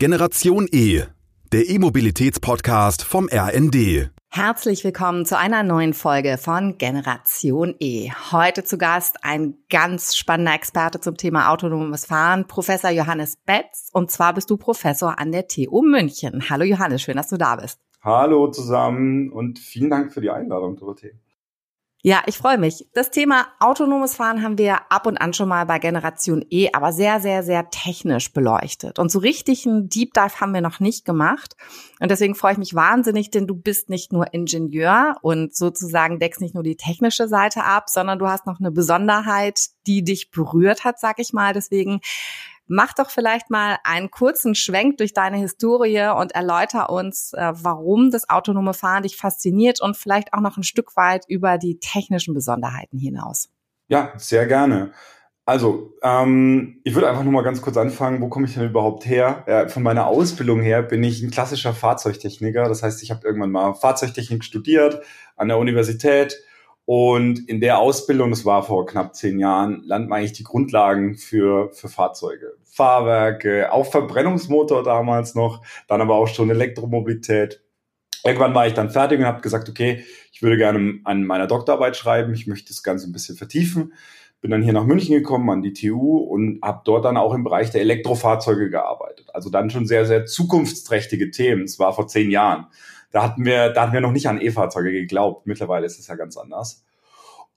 Generation E, der E-Mobilitäts-Podcast vom RND. Herzlich willkommen zu einer neuen Folge von Generation E. Heute zu Gast ein ganz spannender Experte zum Thema autonomes Fahren, Professor Johannes Betz. Und zwar bist du Professor an der TU München. Hallo Johannes, schön, dass du da bist. Hallo zusammen und vielen Dank für die Einladung, Dorothee. Ja, ich freue mich. Das Thema autonomes Fahren haben wir ab und an schon mal bei Generation E, aber sehr, sehr, sehr technisch beleuchtet. Und so richtig einen Deep Dive haben wir noch nicht gemacht. Und deswegen freue ich mich wahnsinnig, denn du bist nicht nur Ingenieur und sozusagen deckst nicht nur die technische Seite ab, sondern du hast noch eine Besonderheit, die dich berührt hat, sag ich mal. Deswegen Mach doch vielleicht mal einen kurzen Schwenk durch deine Historie und erläuter uns, äh, warum das autonome Fahren dich fasziniert und vielleicht auch noch ein Stück weit über die technischen Besonderheiten hinaus. Ja, sehr gerne. Also, ähm, ich würde einfach nur mal ganz kurz anfangen, wo komme ich denn überhaupt her? Ja, von meiner Ausbildung her bin ich ein klassischer Fahrzeugtechniker. Das heißt, ich habe irgendwann mal Fahrzeugtechnik studiert an der Universität und in der Ausbildung, das war vor knapp zehn Jahren, man eigentlich die Grundlagen für, für Fahrzeuge. Fahrwerke, auch Verbrennungsmotor damals noch, dann aber auch schon Elektromobilität. Irgendwann war ich dann fertig und habe gesagt, okay, ich würde gerne an meiner Doktorarbeit schreiben, ich möchte das Ganze ein bisschen vertiefen. Bin dann hier nach München gekommen, an die TU und habe dort dann auch im Bereich der Elektrofahrzeuge gearbeitet. Also dann schon sehr, sehr zukunftsträchtige Themen. Es war vor zehn Jahren. Da hatten wir, da hatten wir noch nicht an E-Fahrzeuge geglaubt. Mittlerweile ist es ja ganz anders.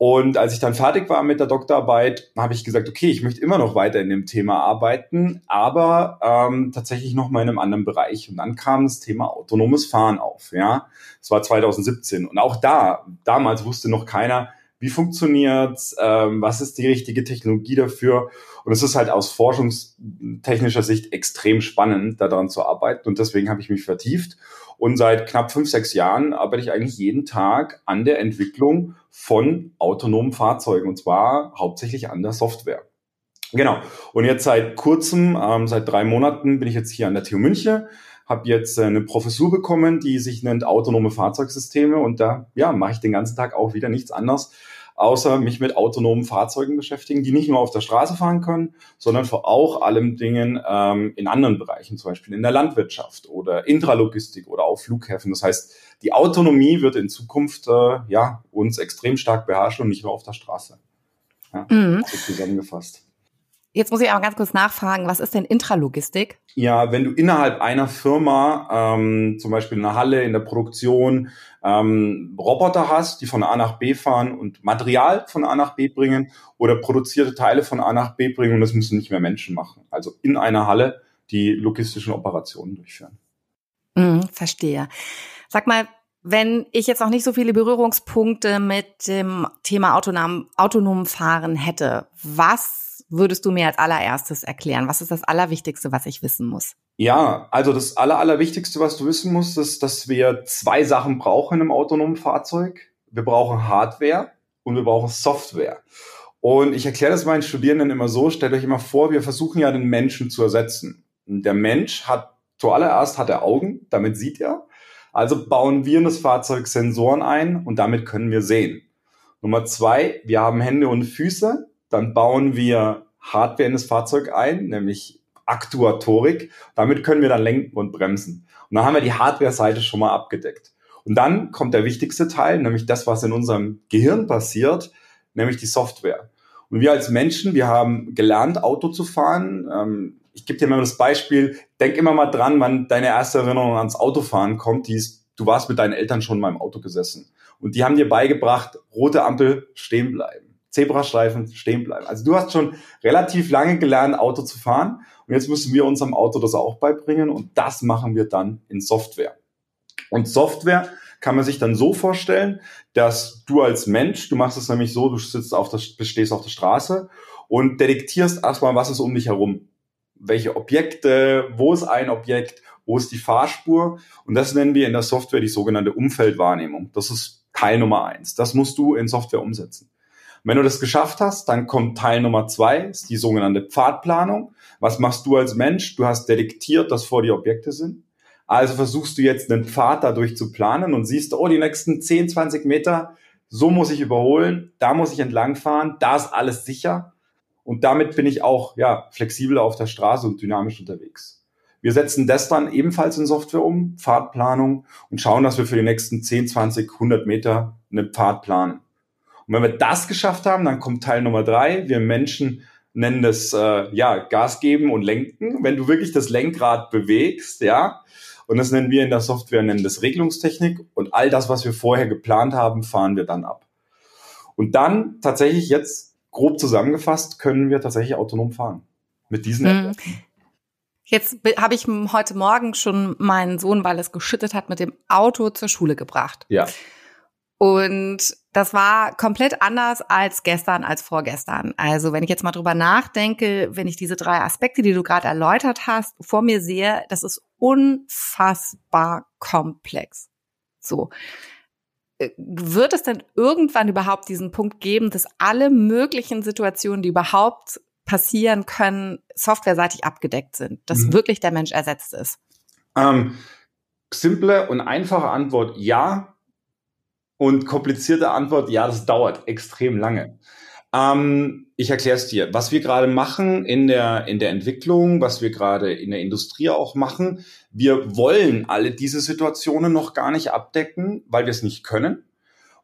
Und als ich dann fertig war mit der Doktorarbeit, habe ich gesagt, okay, ich möchte immer noch weiter in dem Thema arbeiten, aber ähm, tatsächlich noch mal in einem anderen Bereich. Und dann kam das Thema autonomes Fahren auf. Ja, das war 2017. Und auch da, damals wusste noch keiner, wie funktioniert's, ähm, was ist die richtige Technologie dafür. Und es ist halt aus forschungstechnischer Sicht extrem spannend, daran zu arbeiten. Und deswegen habe ich mich vertieft und seit knapp fünf, sechs Jahren arbeite ich eigentlich jeden Tag an der Entwicklung von autonomen Fahrzeugen und zwar hauptsächlich an der Software. Genau. Und jetzt seit kurzem, ähm, seit drei Monaten bin ich jetzt hier an der TU München, habe jetzt eine Professur bekommen, die sich nennt autonome Fahrzeugsysteme und da ja mache ich den ganzen Tag auch wieder nichts anderes außer mich mit autonomen Fahrzeugen beschäftigen, die nicht nur auf der Straße fahren können, sondern vor auch allem Dingen ähm, in anderen Bereichen, zum Beispiel in der Landwirtschaft oder Intralogistik oder auf Flughäfen. Das heißt, die Autonomie wird in Zukunft äh, ja uns extrem stark beherrschen und nicht nur auf der Straße. Ja, mhm. so zusammengefasst. Jetzt muss ich aber ganz kurz nachfragen, was ist denn Intralogistik? Ja, wenn du innerhalb einer Firma, ähm, zum Beispiel in der Halle, in der Produktion, ähm, Roboter hast, die von A nach B fahren und Material von A nach B bringen oder produzierte Teile von A nach B bringen und das müssen nicht mehr Menschen machen. Also in einer Halle die logistischen Operationen durchführen. Mm, verstehe. Sag mal, wenn ich jetzt noch nicht so viele Berührungspunkte mit dem Thema autonom, autonomen Fahren hätte, was würdest du mir als allererstes erklären? Was ist das Allerwichtigste, was ich wissen muss? Ja, also das Aller, Allerwichtigste, was du wissen musst, ist, dass wir zwei Sachen brauchen einem autonomen Fahrzeug. Wir brauchen Hardware und wir brauchen Software. Und ich erkläre das meinen Studierenden immer so, stellt euch immer vor, wir versuchen ja den Menschen zu ersetzen. Der Mensch hat, zuallererst hat er Augen, damit sieht er. Also bauen wir in das Fahrzeug Sensoren ein und damit können wir sehen. Nummer zwei, wir haben Hände und Füße, dann bauen wir Hardware in das Fahrzeug ein, nämlich Aktuatorik. Damit können wir dann lenken und bremsen. Und dann haben wir die Hardware-Seite schon mal abgedeckt. Und dann kommt der wichtigste Teil, nämlich das, was in unserem Gehirn passiert, nämlich die Software. Und wir als Menschen, wir haben gelernt, Auto zu fahren. Ähm, ich gebe dir mal das Beispiel, denk immer mal dran, wann deine erste Erinnerung ans Autofahren kommt, die ist, du warst mit deinen Eltern schon mal im Auto gesessen. Und die haben dir beigebracht, rote Ampel stehen bleiben. Zebrastreifen stehen bleiben. Also du hast schon relativ lange gelernt, Auto zu fahren und jetzt müssen wir unserem Auto das auch beibringen und das machen wir dann in Software. Und Software kann man sich dann so vorstellen, dass du als Mensch, du machst es nämlich so, du sitzt auf der, stehst auf der Straße und detektierst erstmal, was ist um dich herum. Welche Objekte, wo ist ein Objekt, wo ist die Fahrspur und das nennen wir in der Software die sogenannte Umfeldwahrnehmung. Das ist Teil Nummer eins. Das musst du in Software umsetzen. Wenn du das geschafft hast, dann kommt Teil Nummer zwei, ist die sogenannte Pfadplanung. Was machst du als Mensch? Du hast detektiert, dass vor dir Objekte sind. Also versuchst du jetzt einen Pfad dadurch zu planen und siehst, oh, die nächsten 10, 20 Meter, so muss ich überholen, da muss ich entlangfahren, da ist alles sicher. Und damit bin ich auch ja, flexibel auf der Straße und dynamisch unterwegs. Wir setzen das dann ebenfalls in Software um, Fahrtplanung, und schauen, dass wir für die nächsten 10, 20, 100 Meter eine Pfad planen. Und wenn wir das geschafft haben, dann kommt Teil Nummer drei. Wir Menschen nennen das äh, ja Gas geben und lenken. Wenn du wirklich das Lenkrad bewegst, ja, und das nennen wir in der Software nennen das Regelungstechnik und all das, was wir vorher geplant haben, fahren wir dann ab. Und dann tatsächlich jetzt grob zusammengefasst können wir tatsächlich autonom fahren mit diesen. Mhm. Jetzt habe ich heute Morgen schon meinen Sohn, weil es geschüttet hat, mit dem Auto zur Schule gebracht. Ja. Und das war komplett anders als gestern, als vorgestern. Also wenn ich jetzt mal drüber nachdenke, wenn ich diese drei Aspekte, die du gerade erläutert hast, vor mir sehe, das ist unfassbar komplex. So. Äh, wird es denn irgendwann überhaupt diesen Punkt geben, dass alle möglichen Situationen, die überhaupt passieren können, softwareseitig abgedeckt sind, dass mhm. wirklich der Mensch ersetzt ist? Ähm, simple und einfache Antwort ja. Und komplizierte Antwort, ja, das dauert extrem lange. Ähm, ich erkläre es dir. Was wir gerade machen in der, in der Entwicklung, was wir gerade in der Industrie auch machen, wir wollen alle diese Situationen noch gar nicht abdecken, weil wir es nicht können.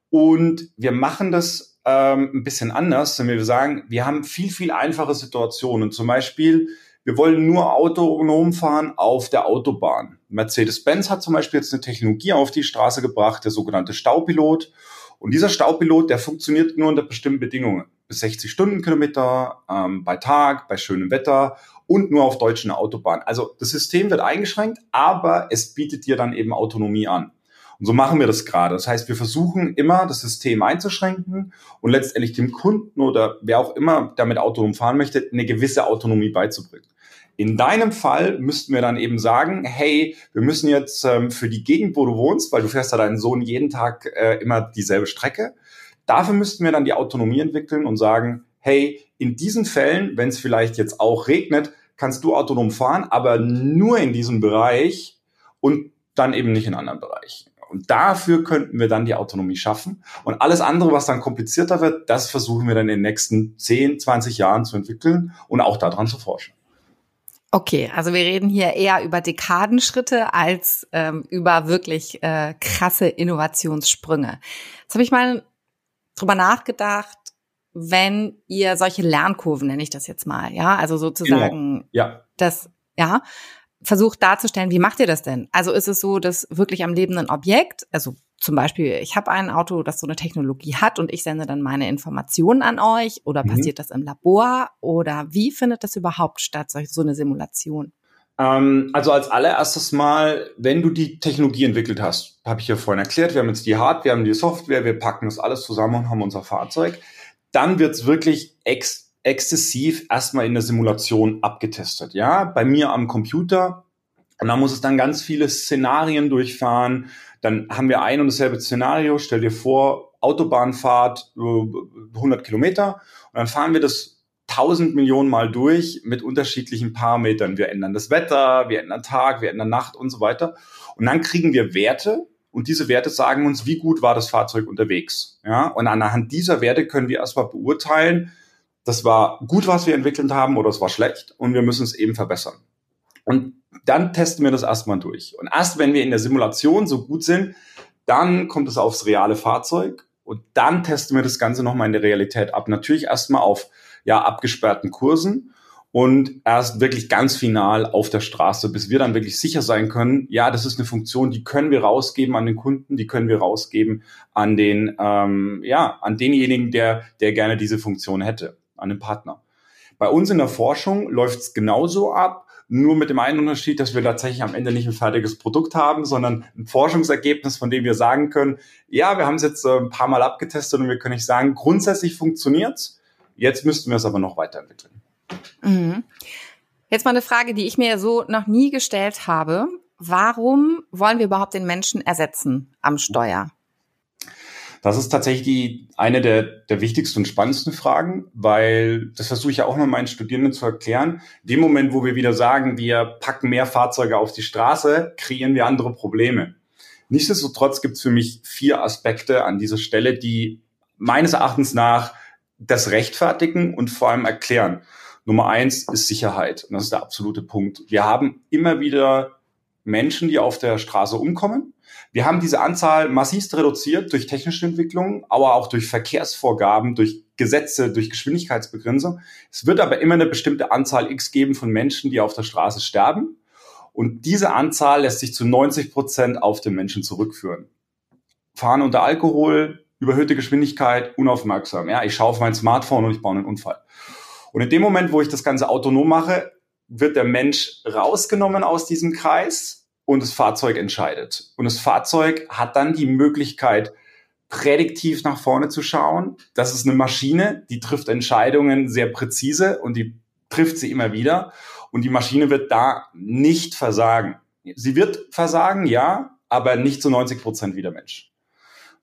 Und wir machen das ähm, ein bisschen anders, wenn wir sagen, wir haben viel, viel einfache Situationen. Zum Beispiel, wir wollen nur autonom fahren auf der Autobahn. Mercedes-Benz hat zum Beispiel jetzt eine Technologie auf die Straße gebracht, der sogenannte Staupilot. Und dieser Staupilot, der funktioniert nur unter bestimmten Bedingungen. Bis 60 Stundenkilometer ähm, bei Tag, bei schönem Wetter und nur auf deutschen Autobahnen. Also das System wird eingeschränkt, aber es bietet dir dann eben Autonomie an. Und so machen wir das gerade. Das heißt, wir versuchen immer, das System einzuschränken und letztendlich dem Kunden oder wer auch immer damit autonom fahren möchte, eine gewisse Autonomie beizubringen. In deinem Fall müssten wir dann eben sagen, hey, wir müssen jetzt ähm, für die Gegend, wo du wohnst, weil du fährst ja deinen Sohn jeden Tag äh, immer dieselbe Strecke, dafür müssten wir dann die Autonomie entwickeln und sagen, hey, in diesen Fällen, wenn es vielleicht jetzt auch regnet, kannst du autonom fahren, aber nur in diesem Bereich und dann eben nicht in anderen Bereichen. Und dafür könnten wir dann die Autonomie schaffen. Und alles andere, was dann komplizierter wird, das versuchen wir dann in den nächsten 10, 20 Jahren zu entwickeln und auch daran zu forschen. Okay, also wir reden hier eher über Dekadenschritte als ähm, über wirklich äh, krasse Innovationssprünge. Jetzt habe ich mal drüber nachgedacht, wenn ihr solche Lernkurven, nenne ich das jetzt mal, ja, also sozusagen genau. ja. das, ja, versucht darzustellen, wie macht ihr das denn? Also ist es so, dass wirklich am lebenden Objekt, also zum Beispiel, ich habe ein Auto, das so eine Technologie hat und ich sende dann meine Informationen an euch oder mhm. passiert das im Labor oder wie findet das überhaupt statt, so eine Simulation? Ähm, also als allererstes mal, wenn du die Technologie entwickelt hast, habe ich ja vorhin erklärt, wir haben jetzt die Hardware, wir haben die Software, wir packen das alles zusammen und haben unser Fahrzeug, dann wird es wirklich ex exzessiv erstmal in der Simulation abgetestet. Ja, bei mir am Computer. Und da muss es dann ganz viele Szenarien durchfahren. Dann haben wir ein und dasselbe Szenario. Stell dir vor, Autobahnfahrt 100 Kilometer. Und dann fahren wir das 1000 Millionen Mal durch mit unterschiedlichen Parametern. Wir ändern das Wetter, wir ändern Tag, wir ändern Nacht und so weiter. Und dann kriegen wir Werte, und diese Werte sagen uns, wie gut war das Fahrzeug unterwegs. Ja, und anhand dieser Werte können wir erstmal beurteilen, das war gut, was wir entwickelt haben oder es war schlecht und wir müssen es eben verbessern. Und dann testen wir das erstmal durch. Und erst wenn wir in der Simulation so gut sind, dann kommt es aufs reale Fahrzeug und dann testen wir das Ganze nochmal in der Realität ab. Natürlich erstmal auf ja, abgesperrten Kursen und erst wirklich ganz final auf der Straße, bis wir dann wirklich sicher sein können, ja, das ist eine Funktion, die können wir rausgeben an den Kunden, die können wir rausgeben an den, ähm, ja, an denjenigen, der, der gerne diese Funktion hätte an den Partner. Bei uns in der Forschung läuft es genauso ab, nur mit dem einen Unterschied, dass wir tatsächlich am Ende nicht ein fertiges Produkt haben, sondern ein Forschungsergebnis, von dem wir sagen können, ja, wir haben es jetzt äh, ein paar Mal abgetestet und wir können nicht sagen, grundsätzlich funktioniert's. Jetzt müssten wir es aber noch weiterentwickeln. Mhm. Jetzt mal eine Frage, die ich mir so noch nie gestellt habe. Warum wollen wir überhaupt den Menschen ersetzen am Steuer? Das ist tatsächlich die, eine der, der wichtigsten und spannendsten Fragen, weil das versuche ich ja auch mal meinen Studierenden zu erklären. Dem Moment, wo wir wieder sagen, wir packen mehr Fahrzeuge auf die Straße, kreieren wir andere Probleme. Nichtsdestotrotz gibt es für mich vier Aspekte an dieser Stelle, die meines Erachtens nach das rechtfertigen und vor allem erklären. Nummer eins ist Sicherheit. Und das ist der absolute Punkt. Wir haben immer wieder Menschen, die auf der Straße umkommen. Wir haben diese Anzahl massivst reduziert durch technische Entwicklungen, aber auch durch Verkehrsvorgaben, durch Gesetze, durch Geschwindigkeitsbegrenzung. Es wird aber immer eine bestimmte Anzahl X geben von Menschen, die auf der Straße sterben. Und diese Anzahl lässt sich zu 90 Prozent auf den Menschen zurückführen. Fahren unter Alkohol, überhöhte Geschwindigkeit, unaufmerksam. Ja, ich schaue auf mein Smartphone und ich baue einen Unfall. Und in dem Moment, wo ich das Ganze autonom mache, wird der Mensch rausgenommen aus diesem Kreis und das Fahrzeug entscheidet. Und das Fahrzeug hat dann die Möglichkeit, prädiktiv nach vorne zu schauen. Das ist eine Maschine, die trifft Entscheidungen sehr präzise und die trifft sie immer wieder. Und die Maschine wird da nicht versagen. Sie wird versagen, ja, aber nicht zu 90 Prozent wie der Mensch.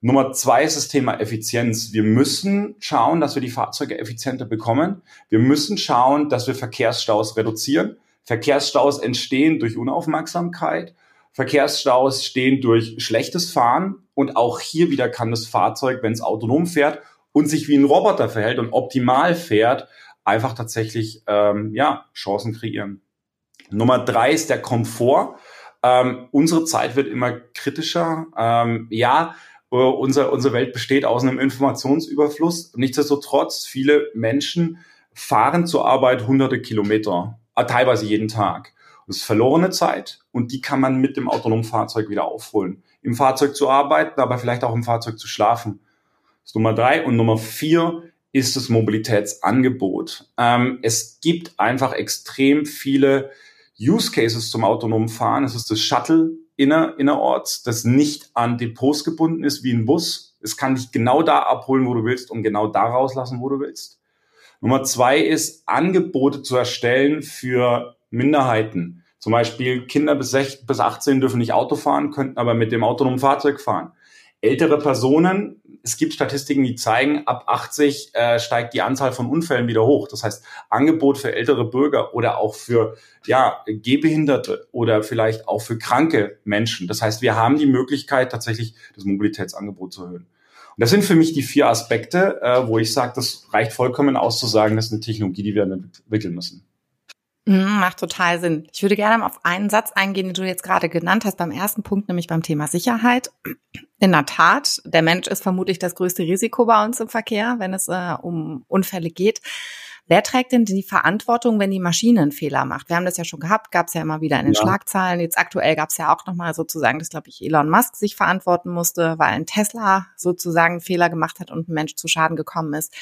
Nummer zwei ist das Thema Effizienz. Wir müssen schauen, dass wir die Fahrzeuge effizienter bekommen. Wir müssen schauen, dass wir Verkehrsstaus reduzieren. Verkehrsstaus entstehen durch Unaufmerksamkeit. Verkehrsstaus stehen durch schlechtes Fahren. Und auch hier wieder kann das Fahrzeug, wenn es autonom fährt und sich wie ein Roboter verhält und optimal fährt, einfach tatsächlich ähm, ja, Chancen kreieren. Nummer drei ist der Komfort. Ähm, unsere Zeit wird immer kritischer. Ähm, ja, äh, unser, unsere Welt besteht aus einem Informationsüberfluss. Nichtsdestotrotz, viele Menschen fahren zur Arbeit hunderte Kilometer, teilweise jeden Tag. Das ist verlorene Zeit und die kann man mit dem autonomen Fahrzeug wieder aufholen. Im Fahrzeug zu arbeiten, aber vielleicht auch im Fahrzeug zu schlafen. Das ist Nummer drei. Und Nummer vier ist das Mobilitätsangebot. Ähm, es gibt einfach extrem viele Use Cases zum autonomen Fahren. Es ist das Shuttle inner, innerorts, das nicht an Depots gebunden ist wie ein Bus. Es kann dich genau da abholen, wo du willst und genau da rauslassen, wo du willst. Nummer zwei ist, Angebote zu erstellen für Minderheiten. Zum Beispiel Kinder bis, 16, bis 18 dürfen nicht Auto fahren, könnten aber mit dem autonomen Fahrzeug fahren. Ältere Personen es gibt Statistiken, die zeigen, ab 80 äh, steigt die Anzahl von Unfällen wieder hoch. Das heißt, Angebot für ältere Bürger oder auch für ja, Gehbehinderte oder vielleicht auch für kranke Menschen. Das heißt, wir haben die Möglichkeit, tatsächlich das Mobilitätsangebot zu erhöhen. Und das sind für mich die vier Aspekte, äh, wo ich sage, das reicht vollkommen aus zu sagen, das ist eine Technologie, die wir entwickeln müssen. Mhm, macht total Sinn. Ich würde gerne auf einen Satz eingehen, den du jetzt gerade genannt hast, beim ersten Punkt, nämlich beim Thema Sicherheit. In der Tat, der Mensch ist vermutlich das größte Risiko bei uns im Verkehr, wenn es äh, um Unfälle geht. Wer trägt denn die Verantwortung, wenn die Maschine einen Fehler macht? Wir haben das ja schon gehabt, gab es ja immer wieder in den ja. Schlagzeilen. Jetzt aktuell gab es ja auch nochmal sozusagen, dass, glaube ich, Elon Musk sich verantworten musste, weil ein Tesla sozusagen einen Fehler gemacht hat und ein Mensch zu Schaden gekommen ist.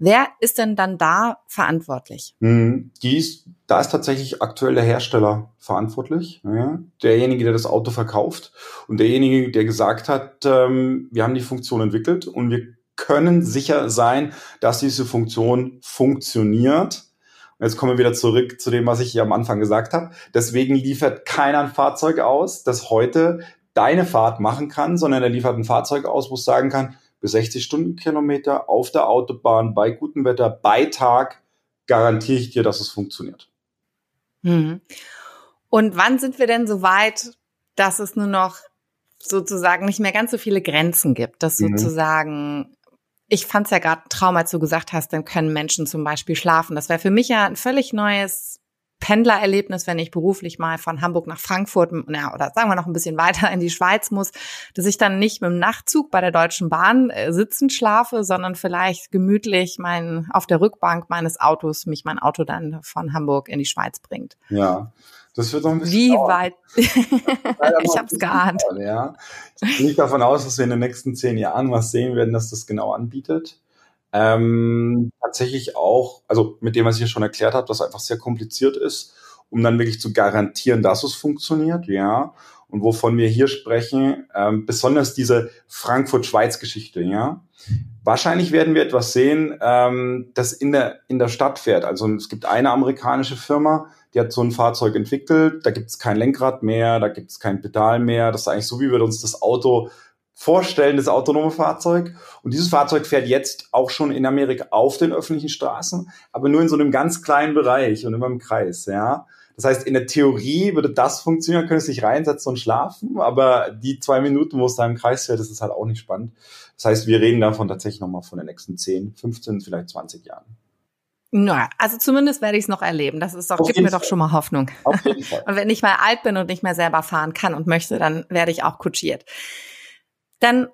Wer ist denn dann da verantwortlich? Hm, die ist, da ist tatsächlich aktuell der Hersteller verantwortlich. Ja? Derjenige, der das Auto verkauft und derjenige, der gesagt hat, ähm, wir haben die Funktion entwickelt und wir können sicher sein, dass diese Funktion funktioniert. Und jetzt kommen wir wieder zurück zu dem, was ich hier am Anfang gesagt habe. Deswegen liefert keiner ein Fahrzeug aus, das heute deine Fahrt machen kann, sondern er liefert ein Fahrzeug aus, wo es sagen kann, bis 60 Stundenkilometer auf der Autobahn bei gutem Wetter, bei Tag, garantiere ich dir, dass es funktioniert. Mhm. Und wann sind wir denn so weit, dass es nur noch sozusagen nicht mehr ganz so viele Grenzen gibt, dass mhm. sozusagen ich fand es ja gerade ein Traum, als du gesagt hast, dann können Menschen zum Beispiel schlafen. Das wäre für mich ja ein völlig neues Pendlererlebnis, wenn ich beruflich mal von Hamburg nach Frankfurt ja, oder sagen wir noch ein bisschen weiter in die Schweiz muss, dass ich dann nicht mit dem Nachtzug bei der Deutschen Bahn äh, sitzend schlafe, sondern vielleicht gemütlich mein, auf der Rückbank meines Autos mich mein Auto dann von Hamburg in die Schweiz bringt. Ja, das wird noch ein bisschen. Wie dauern. weit? ich habe es geahnt. ja. Ich gehe davon aus, dass wir in den nächsten zehn Jahren was sehen werden, dass das genau anbietet. Ähm, tatsächlich auch, also mit dem, was ich hier schon erklärt habe, dass einfach sehr kompliziert ist, um dann wirklich zu garantieren, dass es funktioniert, ja. Und wovon wir hier sprechen, ähm, besonders diese Frankfurt-Schweiz-Geschichte, ja. Wahrscheinlich werden wir etwas sehen, ähm, das in der, in der Stadt fährt. Also es gibt eine amerikanische Firma, die hat so ein Fahrzeug entwickelt, da gibt es kein Lenkrad mehr, da gibt es kein Pedal mehr. Das ist eigentlich so, wie wir uns das Auto vorstellen, das autonome Fahrzeug. Und dieses Fahrzeug fährt jetzt auch schon in Amerika auf den öffentlichen Straßen, aber nur in so einem ganz kleinen Bereich und immer im Kreis, ja. Das heißt, in der Theorie würde das funktionieren, könnte es sich reinsetzen und schlafen, aber die zwei Minuten, wo es da im Kreis fährt, das ist halt auch nicht spannend. Das heißt, wir reden davon tatsächlich nochmal von den nächsten 10, 15, vielleicht 20 Jahren. Na, also zumindest werde ich es noch erleben. Das ist doch, gibt mir Fall. doch schon mal Hoffnung. Auf jeden Fall. Und wenn ich mal alt bin und nicht mehr selber fahren kann und möchte, dann werde ich auch kutschiert. Dann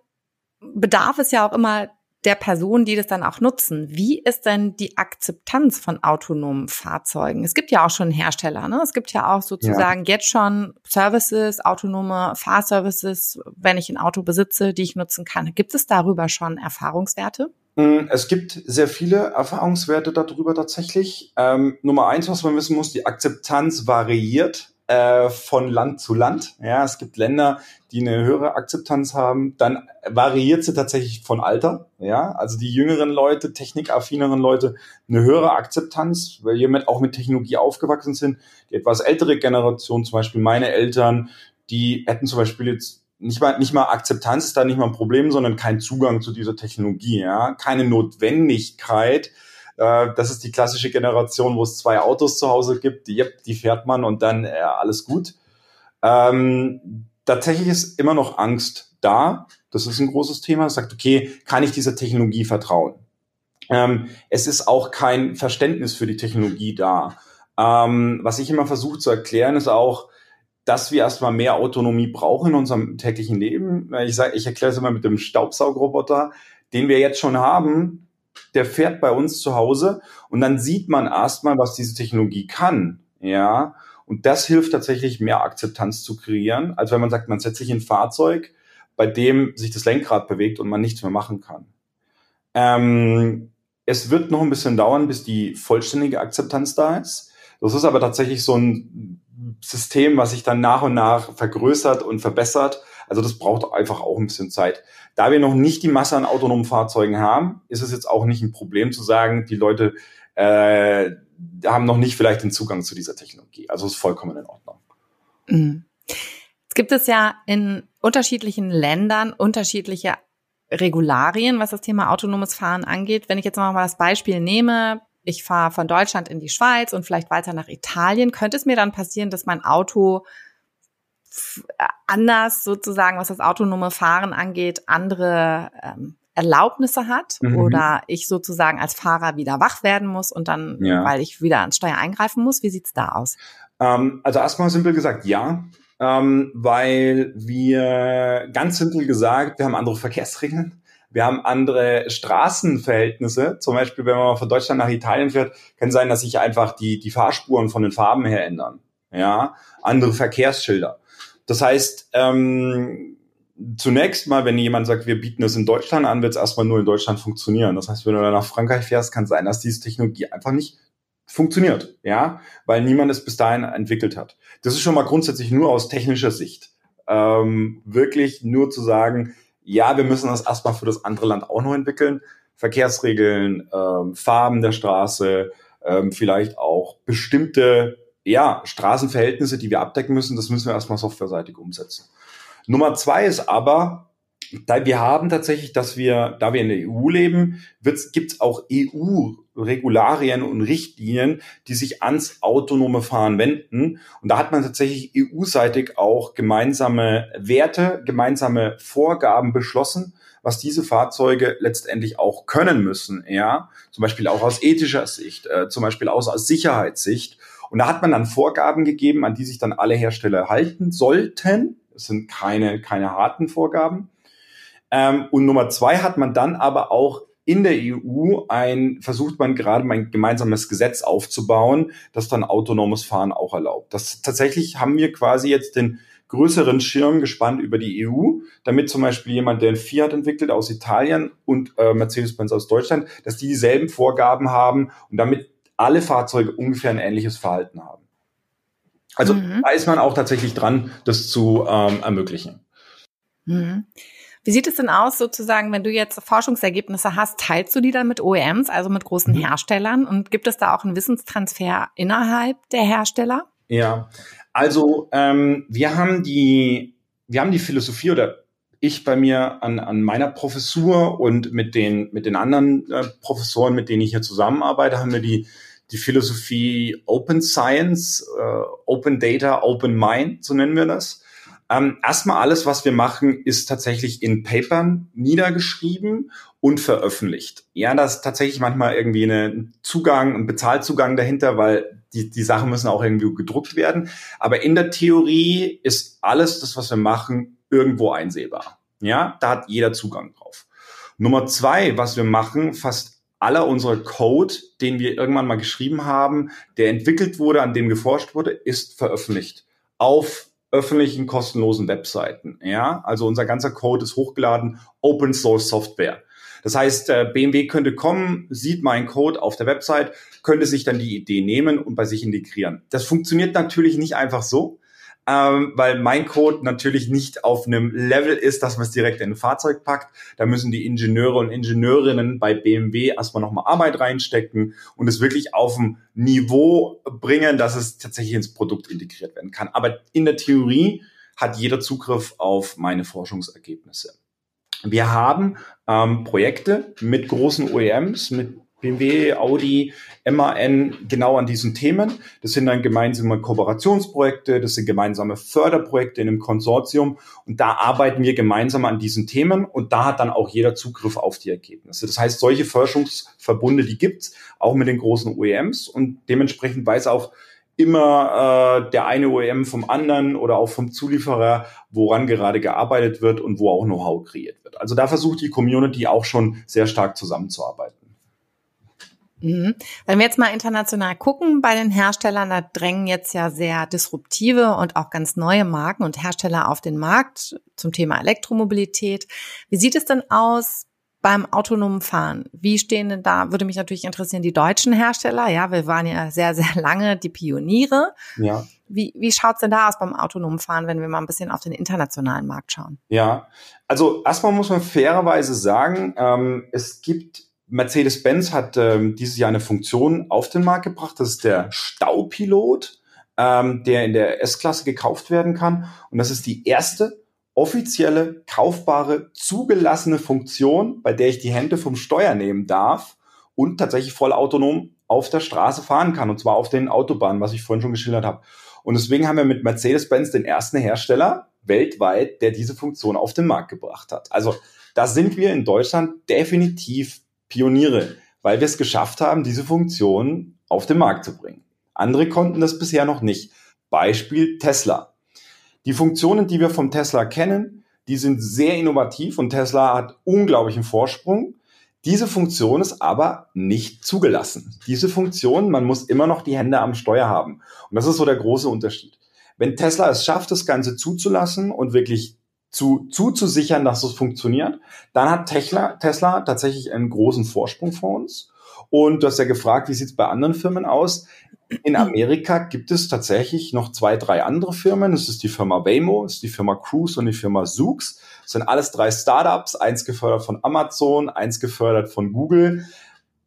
bedarf es ja auch immer der Personen, die das dann auch nutzen. Wie ist denn die Akzeptanz von autonomen Fahrzeugen? Es gibt ja auch schon Hersteller, ne? Es gibt ja auch sozusagen ja. jetzt schon Services, autonome Fahrservices, wenn ich ein Auto besitze, die ich nutzen kann. Gibt es darüber schon Erfahrungswerte? Mm, es gibt sehr viele Erfahrungswerte darüber tatsächlich. Ähm, Nummer eins, was man wissen muss, die Akzeptanz variiert äh, von Land zu Land. Ja, es gibt Länder, die eine höhere Akzeptanz haben. Dann variiert sie tatsächlich von Alter. Ja, also die jüngeren Leute, technikaffineren Leute, eine höhere Akzeptanz, weil die mit, auch mit Technologie aufgewachsen sind. Die etwas ältere Generation, zum Beispiel meine Eltern, die hätten zum Beispiel jetzt nicht mal, nicht mal Akzeptanz ist da nicht mal ein Problem, sondern kein Zugang zu dieser Technologie, ja, keine Notwendigkeit, äh, das ist die klassische Generation, wo es zwei Autos zu Hause gibt, die, die fährt man und dann äh, alles gut. Ähm, tatsächlich ist immer noch Angst da. Das ist ein großes Thema. Sagt, okay, kann ich dieser Technologie vertrauen? Ähm, es ist auch kein Verständnis für die Technologie da. Ähm, was ich immer versuche zu erklären, ist auch, dass wir erstmal mehr Autonomie brauchen in unserem täglichen Leben. Ich ich erkläre es immer mit dem Staubsaugroboter, den wir jetzt schon haben, der fährt bei uns zu Hause und dann sieht man erstmal, was diese Technologie kann. Ja, und das hilft tatsächlich, mehr Akzeptanz zu kreieren, als wenn man sagt, man setzt sich in ein Fahrzeug, bei dem sich das Lenkrad bewegt und man nichts mehr machen kann. Ähm, es wird noch ein bisschen dauern, bis die vollständige Akzeptanz da ist. Das ist aber tatsächlich so ein System, was sich dann nach und nach vergrößert und verbessert. Also das braucht einfach auch ein bisschen Zeit. Da wir noch nicht die Masse an autonomen Fahrzeugen haben, ist es jetzt auch nicht ein Problem zu sagen, die Leute äh, haben noch nicht vielleicht den Zugang zu dieser Technologie. Also ist vollkommen in Ordnung. Mhm. Es gibt es ja in unterschiedlichen Ländern unterschiedliche Regularien, was das Thema autonomes Fahren angeht. Wenn ich jetzt mal das Beispiel nehme, ich fahre von Deutschland in die Schweiz und vielleicht weiter nach Italien, könnte es mir dann passieren, dass mein Auto anders sozusagen, was das autonome Fahren angeht, andere ähm, Erlaubnisse hat mhm. oder ich sozusagen als Fahrer wieder wach werden muss und dann, ja. weil ich wieder ans Steuer eingreifen muss. Wie sieht's da aus? Ähm, also erstmal simpel gesagt, ja. Ähm, weil wir ganz simpel gesagt, wir haben andere Verkehrsregeln. Wir haben andere Straßenverhältnisse. Zum Beispiel, wenn man von Deutschland nach Italien fährt, kann sein, dass sich einfach die, die Fahrspuren von den Farben her ändern. Ja, andere Verkehrsschilder. Das heißt, ähm, zunächst mal, wenn jemand sagt, wir bieten es in Deutschland an, wird es erstmal nur in Deutschland funktionieren. Das heißt, wenn du dann nach Frankreich fährst, kann sein, dass diese Technologie einfach nicht funktioniert, ja, weil niemand es bis dahin entwickelt hat. Das ist schon mal grundsätzlich nur aus technischer Sicht. Ähm, wirklich nur zu sagen, ja, wir müssen das erstmal für das andere Land auch noch entwickeln. Verkehrsregeln, ähm, Farben der Straße, ähm, vielleicht auch bestimmte ja, Straßenverhältnisse, die wir abdecken müssen, das müssen wir erstmal softwareseitig umsetzen. Nummer zwei ist aber, da wir haben tatsächlich, dass wir, da wir in der EU leben, gibt es auch EU-Regularien und Richtlinien, die sich ans autonome Fahren wenden. Und da hat man tatsächlich EU-seitig auch gemeinsame Werte, gemeinsame Vorgaben beschlossen, was diese Fahrzeuge letztendlich auch können müssen. Ja, zum Beispiel auch aus ethischer Sicht, äh, zum Beispiel auch aus Sicherheitssicht. Und da hat man dann Vorgaben gegeben, an die sich dann alle Hersteller halten sollten. Es sind keine, keine harten Vorgaben. Ähm, und Nummer zwei hat man dann aber auch in der EU ein, versucht man gerade ein gemeinsames Gesetz aufzubauen, das dann autonomes Fahren auch erlaubt. Das tatsächlich haben wir quasi jetzt den größeren Schirm gespannt über die EU, damit zum Beispiel jemand, der ein Fiat entwickelt aus Italien und äh, Mercedes-Benz aus Deutschland, dass die dieselben Vorgaben haben und damit alle Fahrzeuge ungefähr ein ähnliches Verhalten haben. Also mhm. da ist man auch tatsächlich dran, das zu ähm, ermöglichen. Mhm. Wie sieht es denn aus, sozusagen, wenn du jetzt Forschungsergebnisse hast, teilst du die dann mit OEMs, also mit großen mhm. Herstellern? Und gibt es da auch einen Wissenstransfer innerhalb der Hersteller? Ja, also ähm, wir haben die, wir haben die Philosophie oder ich bei mir an, an meiner Professur und mit den, mit den anderen äh, Professoren, mit denen ich hier zusammenarbeite, haben wir die, die Philosophie Open Science, äh, Open Data, Open Mind, so nennen wir das. Ähm, erstmal alles, was wir machen, ist tatsächlich in Papern niedergeschrieben und veröffentlicht. Ja, da ist tatsächlich manchmal irgendwie ein Zugang, ein Bezahlzugang dahinter, weil die, die Sachen müssen auch irgendwie gedruckt werden. Aber in der Theorie ist alles das, was wir machen, irgendwo einsehbar. Ja, da hat jeder Zugang drauf. Nummer zwei, was wir machen, fast aller unserer Code, den wir irgendwann mal geschrieben haben, der entwickelt wurde, an dem geforscht wurde, ist veröffentlicht auf öffentlichen kostenlosen Webseiten. Ja, also unser ganzer Code ist hochgeladen, Open Source Software. Das heißt, äh, BMW könnte kommen, sieht meinen Code auf der Website, könnte sich dann die Idee nehmen und bei sich integrieren. Das funktioniert natürlich nicht einfach so, ähm, weil mein Code natürlich nicht auf einem Level ist, dass man es direkt in ein Fahrzeug packt. Da müssen die Ingenieure und Ingenieurinnen bei BMW erstmal nochmal Arbeit reinstecken und es wirklich auf ein Niveau bringen, dass es tatsächlich ins Produkt integriert werden kann. Aber in der Theorie hat jeder Zugriff auf meine Forschungsergebnisse. Wir haben ähm, Projekte mit großen OEMs, mit BMW, Audi, MAN genau an diesen Themen. Das sind dann gemeinsame Kooperationsprojekte, das sind gemeinsame Förderprojekte in einem Konsortium und da arbeiten wir gemeinsam an diesen Themen und da hat dann auch jeder Zugriff auf die Ergebnisse. Das heißt, solche Forschungsverbunde, die gibt's auch mit den großen OEMs und dementsprechend weiß auch immer äh, der eine OEM vom anderen oder auch vom Zulieferer, woran gerade gearbeitet wird und wo auch Know-how kreiert wird. Also da versucht die Community auch schon sehr stark zusammenzuarbeiten. Mhm. Wenn wir jetzt mal international gucken bei den Herstellern, da drängen jetzt ja sehr disruptive und auch ganz neue Marken und Hersteller auf den Markt zum Thema Elektromobilität. Wie sieht es denn aus beim autonomen Fahren? Wie stehen denn da, würde mich natürlich interessieren, die deutschen Hersteller. Ja, wir waren ja sehr, sehr lange die Pioniere. Ja. Wie, wie schaut's denn da aus beim autonomen Fahren, wenn wir mal ein bisschen auf den internationalen Markt schauen? Ja, also erstmal muss man fairerweise sagen, ähm, es gibt Mercedes-Benz hat ähm, dieses Jahr eine Funktion auf den Markt gebracht. Das ist der Staupilot, ähm, der in der S-Klasse gekauft werden kann. Und das ist die erste offizielle, kaufbare, zugelassene Funktion, bei der ich die Hände vom Steuer nehmen darf und tatsächlich voll autonom auf der Straße fahren kann. Und zwar auf den Autobahnen, was ich vorhin schon geschildert habe. Und deswegen haben wir mit Mercedes-Benz den ersten Hersteller weltweit, der diese Funktion auf den Markt gebracht hat. Also da sind wir in Deutschland definitiv Pioniere, weil wir es geschafft haben, diese Funktion auf den Markt zu bringen. Andere konnten das bisher noch nicht. Beispiel Tesla. Die Funktionen, die wir vom Tesla kennen, die sind sehr innovativ und Tesla hat unglaublichen Vorsprung. Diese Funktion ist aber nicht zugelassen. Diese Funktion, man muss immer noch die Hände am Steuer haben. Und das ist so der große Unterschied. Wenn Tesla es schafft, das Ganze zuzulassen und wirklich zu, zuzusichern, dass es funktioniert. Dann hat Tesla, Tesla tatsächlich einen großen Vorsprung vor uns. Und du hast ja gefragt, wie sieht es bei anderen Firmen aus? In Amerika gibt es tatsächlich noch zwei, drei andere Firmen. Das ist die Firma Waymo, das ist die Firma Cruise und die Firma Zoox. Das sind alles drei Startups, eins gefördert von Amazon, eins gefördert von Google.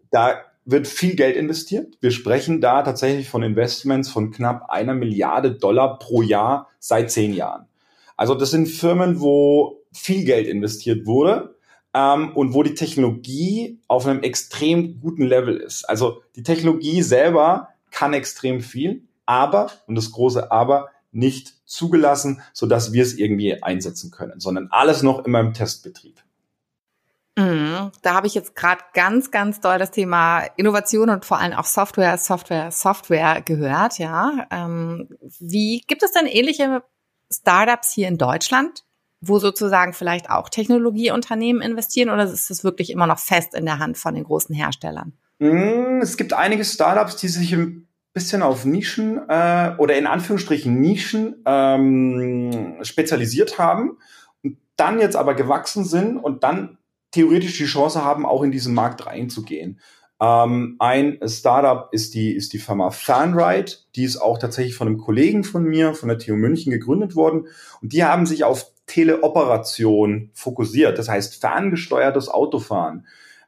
Da wird viel Geld investiert. Wir sprechen da tatsächlich von Investments von knapp einer Milliarde Dollar pro Jahr seit zehn Jahren. Also das sind Firmen, wo viel Geld investiert wurde ähm, und wo die Technologie auf einem extrem guten Level ist. Also die Technologie selber kann extrem viel, aber, und das große Aber, nicht zugelassen, sodass wir es irgendwie einsetzen können, sondern alles noch immer im Testbetrieb. Mhm. Da habe ich jetzt gerade ganz, ganz doll das Thema Innovation und vor allem auch Software, Software, Software gehört. Ja, ähm, wie gibt es denn ähnliche Startups hier in Deutschland, wo sozusagen vielleicht auch Technologieunternehmen investieren oder ist es wirklich immer noch fest in der Hand von den großen Herstellern? Mm, es gibt einige Startups, die sich ein bisschen auf Nischen äh, oder in Anführungsstrichen Nischen ähm, spezialisiert haben und dann jetzt aber gewachsen sind und dann theoretisch die Chance haben, auch in diesen Markt reinzugehen. Ähm, ein Startup ist die, ist die Firma Fanride. Die ist auch tatsächlich von einem Kollegen von mir, von der TU München gegründet worden. Und die haben sich auf Teleoperation fokussiert. Das heißt, ferngesteuertes Autofahren.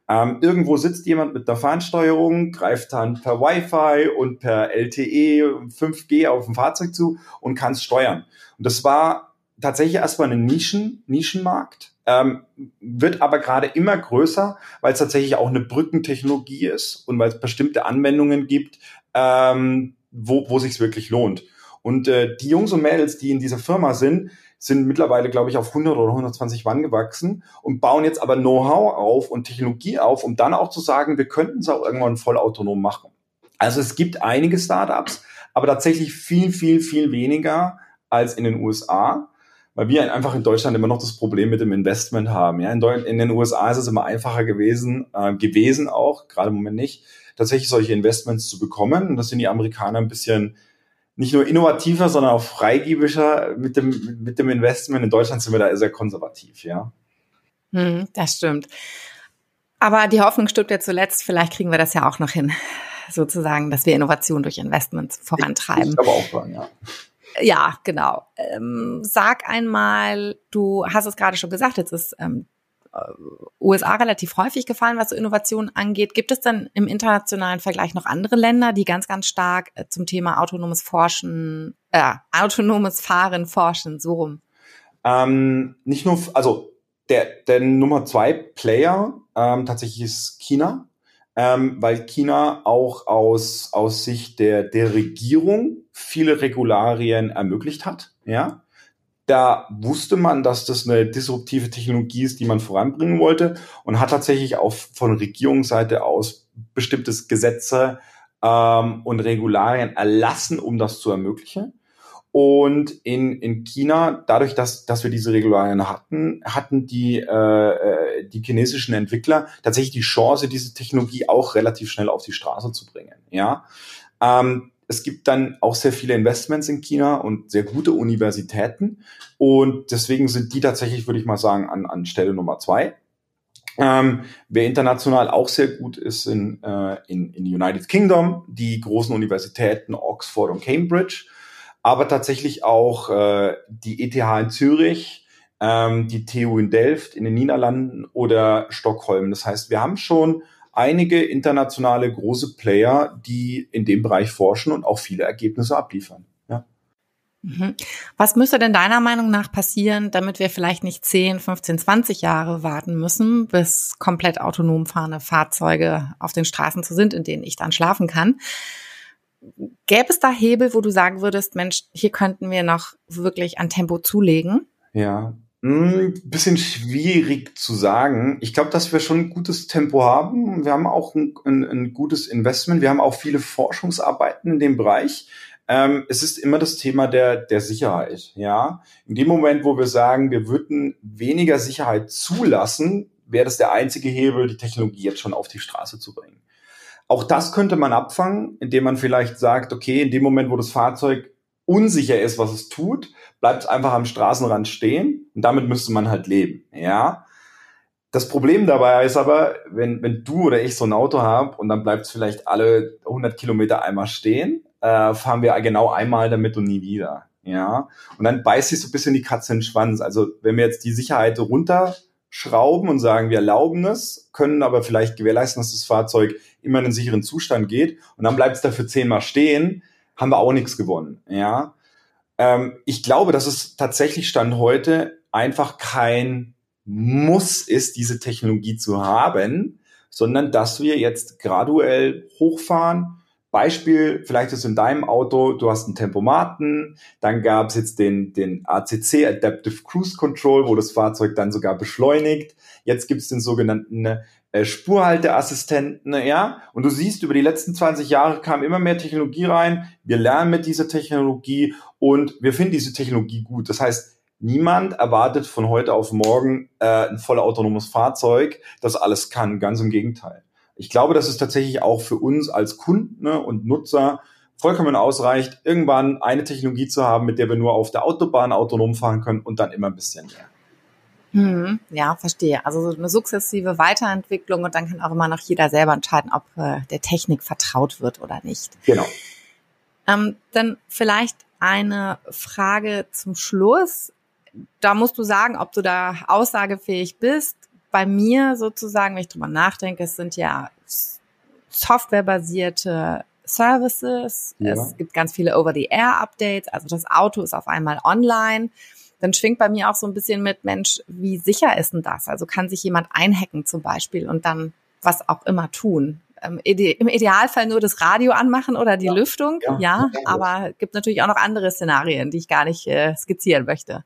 Ähm, irgendwo sitzt jemand mit der Fernsteuerung, greift dann per Wi-Fi und per LTE 5G auf ein Fahrzeug zu und kann es steuern. Und das war tatsächlich erstmal ein Nischen, Nischenmarkt ähm, wird aber gerade immer größer, weil es tatsächlich auch eine Brückentechnologie ist und weil es bestimmte Anwendungen gibt, ähm, wo, wo sich wirklich lohnt. Und äh, die Jungs und Mädels, die in dieser Firma sind, sind mittlerweile, glaube ich, auf 100 oder 120 Mann gewachsen und bauen jetzt aber Know-how auf und Technologie auf, um dann auch zu sagen, wir könnten es auch irgendwann vollautonom machen. Also es gibt einige Startups, aber tatsächlich viel, viel, viel weniger als in den USA weil wir einfach in Deutschland immer noch das Problem mit dem Investment haben. Ja, in, in den USA ist es immer einfacher gewesen, äh, gewesen auch, gerade im Moment nicht, tatsächlich solche Investments zu bekommen. Und das sind die Amerikaner ein bisschen nicht nur innovativer, sondern auch freigebischer mit dem, mit dem Investment. In Deutschland sind wir da sehr konservativ, ja. Hm, das stimmt. Aber die Hoffnung stirbt ja zuletzt. Vielleicht kriegen wir das ja auch noch hin, sozusagen, dass wir Innovation durch Investments vorantreiben. Ich, ich aber auch sagen, ja. Ja, genau. Ähm, sag einmal, du hast es gerade schon gesagt, jetzt ist ähm, äh, USA relativ häufig gefallen, was so Innovation angeht. Gibt es denn im internationalen Vergleich noch andere Länder, die ganz, ganz stark äh, zum Thema autonomes Forschen, äh, autonomes Fahren forschen, so rum? Ähm, nicht nur, also der, der Nummer zwei Player ähm, tatsächlich ist China ähm, weil China auch aus, aus Sicht der, der Regierung viele Regularien ermöglicht hat. Ja, da wusste man, dass das eine disruptive Technologie ist, die man voranbringen wollte und hat tatsächlich auch von Regierungsseite aus bestimmtes Gesetze ähm, und Regularien erlassen, um das zu ermöglichen. Und in, in China, dadurch, dass, dass wir diese Regularien hatten, hatten die, äh, äh, die chinesischen Entwickler tatsächlich die Chance, diese Technologie auch relativ schnell auf die Straße zu bringen. Ja, ähm, es gibt dann auch sehr viele Investments in China und sehr gute Universitäten. Und deswegen sind die tatsächlich, würde ich mal sagen, an, an Stelle Nummer zwei. Ähm, wer international auch sehr gut ist in, äh, in, in United Kingdom, die großen Universitäten Oxford und Cambridge aber tatsächlich auch äh, die ETH in Zürich, ähm, die TU in Delft in den Niederlanden oder Stockholm. Das heißt, wir haben schon einige internationale große Player, die in dem Bereich forschen und auch viele Ergebnisse abliefern. Ja. Mhm. Was müsste denn deiner Meinung nach passieren, damit wir vielleicht nicht 10, 15, 20 Jahre warten müssen, bis komplett autonom fahrende Fahrzeuge auf den Straßen zu sind, in denen ich dann schlafen kann? Gäbe es da Hebel, wo du sagen würdest, Mensch, hier könnten wir noch wirklich an Tempo zulegen? Ja, hm, bisschen schwierig zu sagen. Ich glaube, dass wir schon ein gutes Tempo haben. Wir haben auch ein, ein, ein gutes Investment. Wir haben auch viele Forschungsarbeiten in dem Bereich. Ähm, es ist immer das Thema der, der Sicherheit. Ja, in dem Moment, wo wir sagen, wir würden weniger Sicherheit zulassen, wäre das der einzige Hebel, die Technologie jetzt schon auf die Straße zu bringen. Auch das könnte man abfangen, indem man vielleicht sagt, okay, in dem Moment, wo das Fahrzeug unsicher ist, was es tut, bleibt es einfach am Straßenrand stehen und damit müsste man halt leben, ja. Das Problem dabei ist aber, wenn, wenn du oder ich so ein Auto haben und dann bleibt es vielleicht alle 100 Kilometer einmal stehen, äh, fahren wir genau einmal damit und nie wieder, ja. Und dann beißt sich so ein bisschen die Katze in den Schwanz. Also wenn wir jetzt die Sicherheit runter schrauben und sagen, wir erlauben es, können aber vielleicht gewährleisten, dass das Fahrzeug immer in einen sicheren Zustand geht und dann bleibt es dafür zehnmal stehen, haben wir auch nichts gewonnen. Ja, ähm, ich glaube, dass es tatsächlich Stand heute einfach kein Muss ist, diese Technologie zu haben, sondern dass wir jetzt graduell hochfahren, Beispiel, vielleicht ist in deinem Auto, du hast einen Tempomaten, dann gab es jetzt den, den ACC, Adaptive Cruise Control, wo das Fahrzeug dann sogar beschleunigt. Jetzt gibt es den sogenannten äh, Spurhalteassistenten, ja. Und du siehst, über die letzten 20 Jahre kam immer mehr Technologie rein. Wir lernen mit dieser Technologie und wir finden diese Technologie gut. Das heißt, niemand erwartet von heute auf morgen äh, ein voll autonomes Fahrzeug, das alles kann. Ganz im Gegenteil. Ich glaube, dass es tatsächlich auch für uns als Kunden ne, und Nutzer vollkommen ausreicht, irgendwann eine Technologie zu haben, mit der wir nur auf der Autobahn autonom fahren können und dann immer ein bisschen mehr. Hm, ja, verstehe. Also so eine sukzessive Weiterentwicklung und dann kann auch immer noch jeder selber entscheiden, ob äh, der Technik vertraut wird oder nicht. Genau. Ähm, dann vielleicht eine Frage zum Schluss. Da musst du sagen, ob du da aussagefähig bist bei mir sozusagen, wenn ich drüber nachdenke, es sind ja softwarebasierte Services. Ja. Es gibt ganz viele Over-the-Air-Updates. Also das Auto ist auf einmal online. Dann schwingt bei mir auch so ein bisschen mit, Mensch, wie sicher ist denn das? Also kann sich jemand einhacken zum Beispiel und dann was auch immer tun. ähm, im Idealfall nur das Radio anmachen oder die ja, Lüftung, ja, ja, aber gibt natürlich auch noch andere Szenarien, die ich gar nicht äh, skizzieren möchte.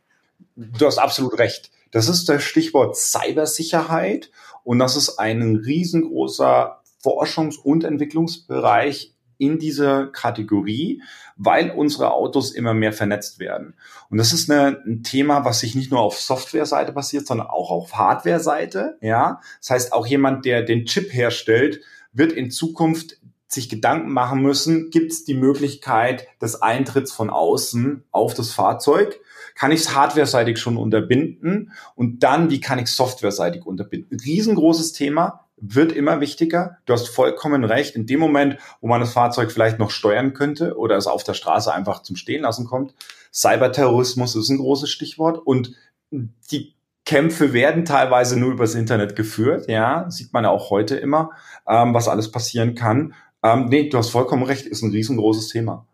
Du hast absolut recht. Das ist das Stichwort Cybersicherheit und das ist ein riesengroßer Forschungs- und Entwicklungsbereich in dieser Kategorie, weil unsere Autos immer mehr vernetzt werden. Und das ist ein Thema, was sich nicht nur auf Software-Seite basiert, sondern auch auf Hardware-Seite. Ja, das heißt, auch jemand, der den Chip herstellt, wird in Zukunft sich Gedanken machen müssen, gibt es die Möglichkeit des Eintritts von außen auf das Fahrzeug? Kann ich es hardware-seitig schon unterbinden? Und dann, wie kann ich software-seitig unterbinden? Riesengroßes Thema, wird immer wichtiger. Du hast vollkommen recht. In dem Moment, wo man das Fahrzeug vielleicht noch steuern könnte oder es auf der Straße einfach zum Stehen lassen kommt, Cyberterrorismus ist ein großes Stichwort und die Kämpfe werden teilweise nur übers Internet geführt. Ja, sieht man ja auch heute immer, ähm, was alles passieren kann. Ähm, nee, du hast vollkommen recht, ist ein riesengroßes Thema.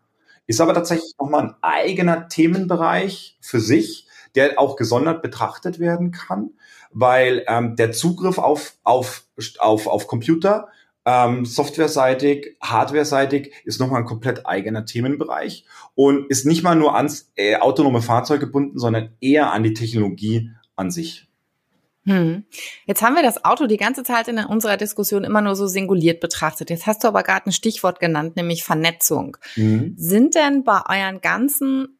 Ist aber tatsächlich nochmal ein eigener Themenbereich für sich, der auch gesondert betrachtet werden kann weil ähm, der Zugriff auf, auf, auf, auf Computer ähm, softwareseitig, hardwareseitig ist nochmal ein komplett eigener Themenbereich und ist nicht mal nur ans äh, autonome Fahrzeug gebunden, sondern eher an die Technologie an sich. Hm. Jetzt haben wir das Auto die ganze Zeit in unserer Diskussion immer nur so singuliert betrachtet. Jetzt hast du aber gerade ein Stichwort genannt, nämlich Vernetzung. Mhm. Sind denn bei euren ganzen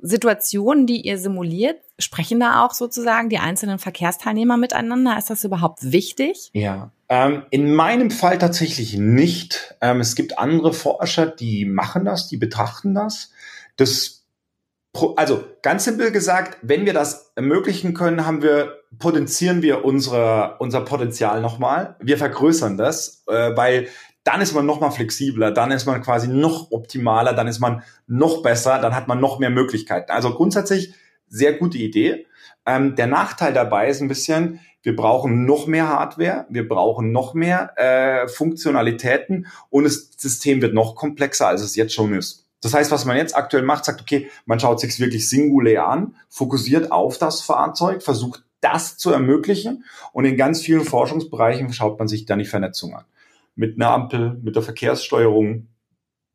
Situationen, die ihr simuliert, sprechen da auch sozusagen die einzelnen Verkehrsteilnehmer miteinander? Ist das überhaupt wichtig? Ja, ähm, in meinem Fall tatsächlich nicht. Ähm, es gibt andere Forscher, die machen das, die betrachten das. Das also ganz simpel gesagt, wenn wir das ermöglichen können, haben wir potenzieren wir unsere unser Potenzial nochmal. Wir vergrößern das, äh, weil dann ist man noch mal flexibler, dann ist man quasi noch optimaler, dann ist man noch besser, dann hat man noch mehr Möglichkeiten. Also grundsätzlich sehr gute Idee. Ähm, der Nachteil dabei ist ein bisschen, wir brauchen noch mehr Hardware, wir brauchen noch mehr äh, Funktionalitäten und das System wird noch komplexer, als es jetzt schon ist. Das heißt, was man jetzt aktuell macht, sagt, okay, man schaut sich wirklich singulär an, fokussiert auf das Fahrzeug, versucht das zu ermöglichen und in ganz vielen Forschungsbereichen schaut man sich dann die Vernetzung an mit einer Ampel, mit der Verkehrssteuerung,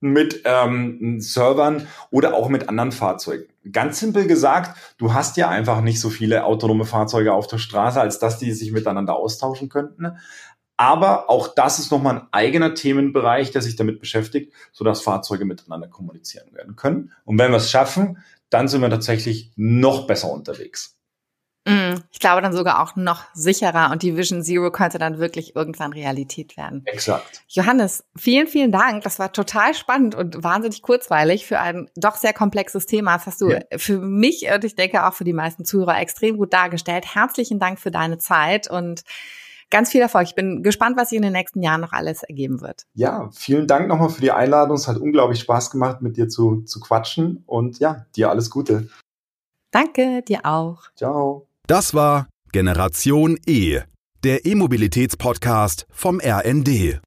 mit ähm, Servern oder auch mit anderen Fahrzeugen. Ganz simpel gesagt, du hast ja einfach nicht so viele autonome Fahrzeuge auf der Straße, als dass die sich miteinander austauschen könnten. Aber auch das ist nochmal ein eigener Themenbereich, der sich damit beschäftigt, sodass Fahrzeuge miteinander kommunizieren werden können. Und wenn wir es schaffen, dann sind wir tatsächlich noch besser unterwegs. Mm, ich glaube dann sogar auch noch sicherer und die Vision Zero könnte dann wirklich irgendwann Realität werden. Exakt. Johannes, vielen, vielen Dank. Das war total spannend und wahnsinnig kurzweilig für ein doch sehr komplexes Thema. Das hast du ja. für mich und ich denke auch für die meisten Zuhörer extrem gut dargestellt. Herzlichen Dank für deine Zeit und ganz viel Erfolg. Ich bin gespannt, was sich in den nächsten Jahren noch alles ergeben wird. Ja, vielen Dank nochmal für die Einladung. Es hat unglaublich Spaß gemacht, mit dir zu, zu quatschen und ja, dir alles Gute. Danke, dir auch. Ciao. Das war Generation E, der E-Mobilitäts-Podcast vom RND.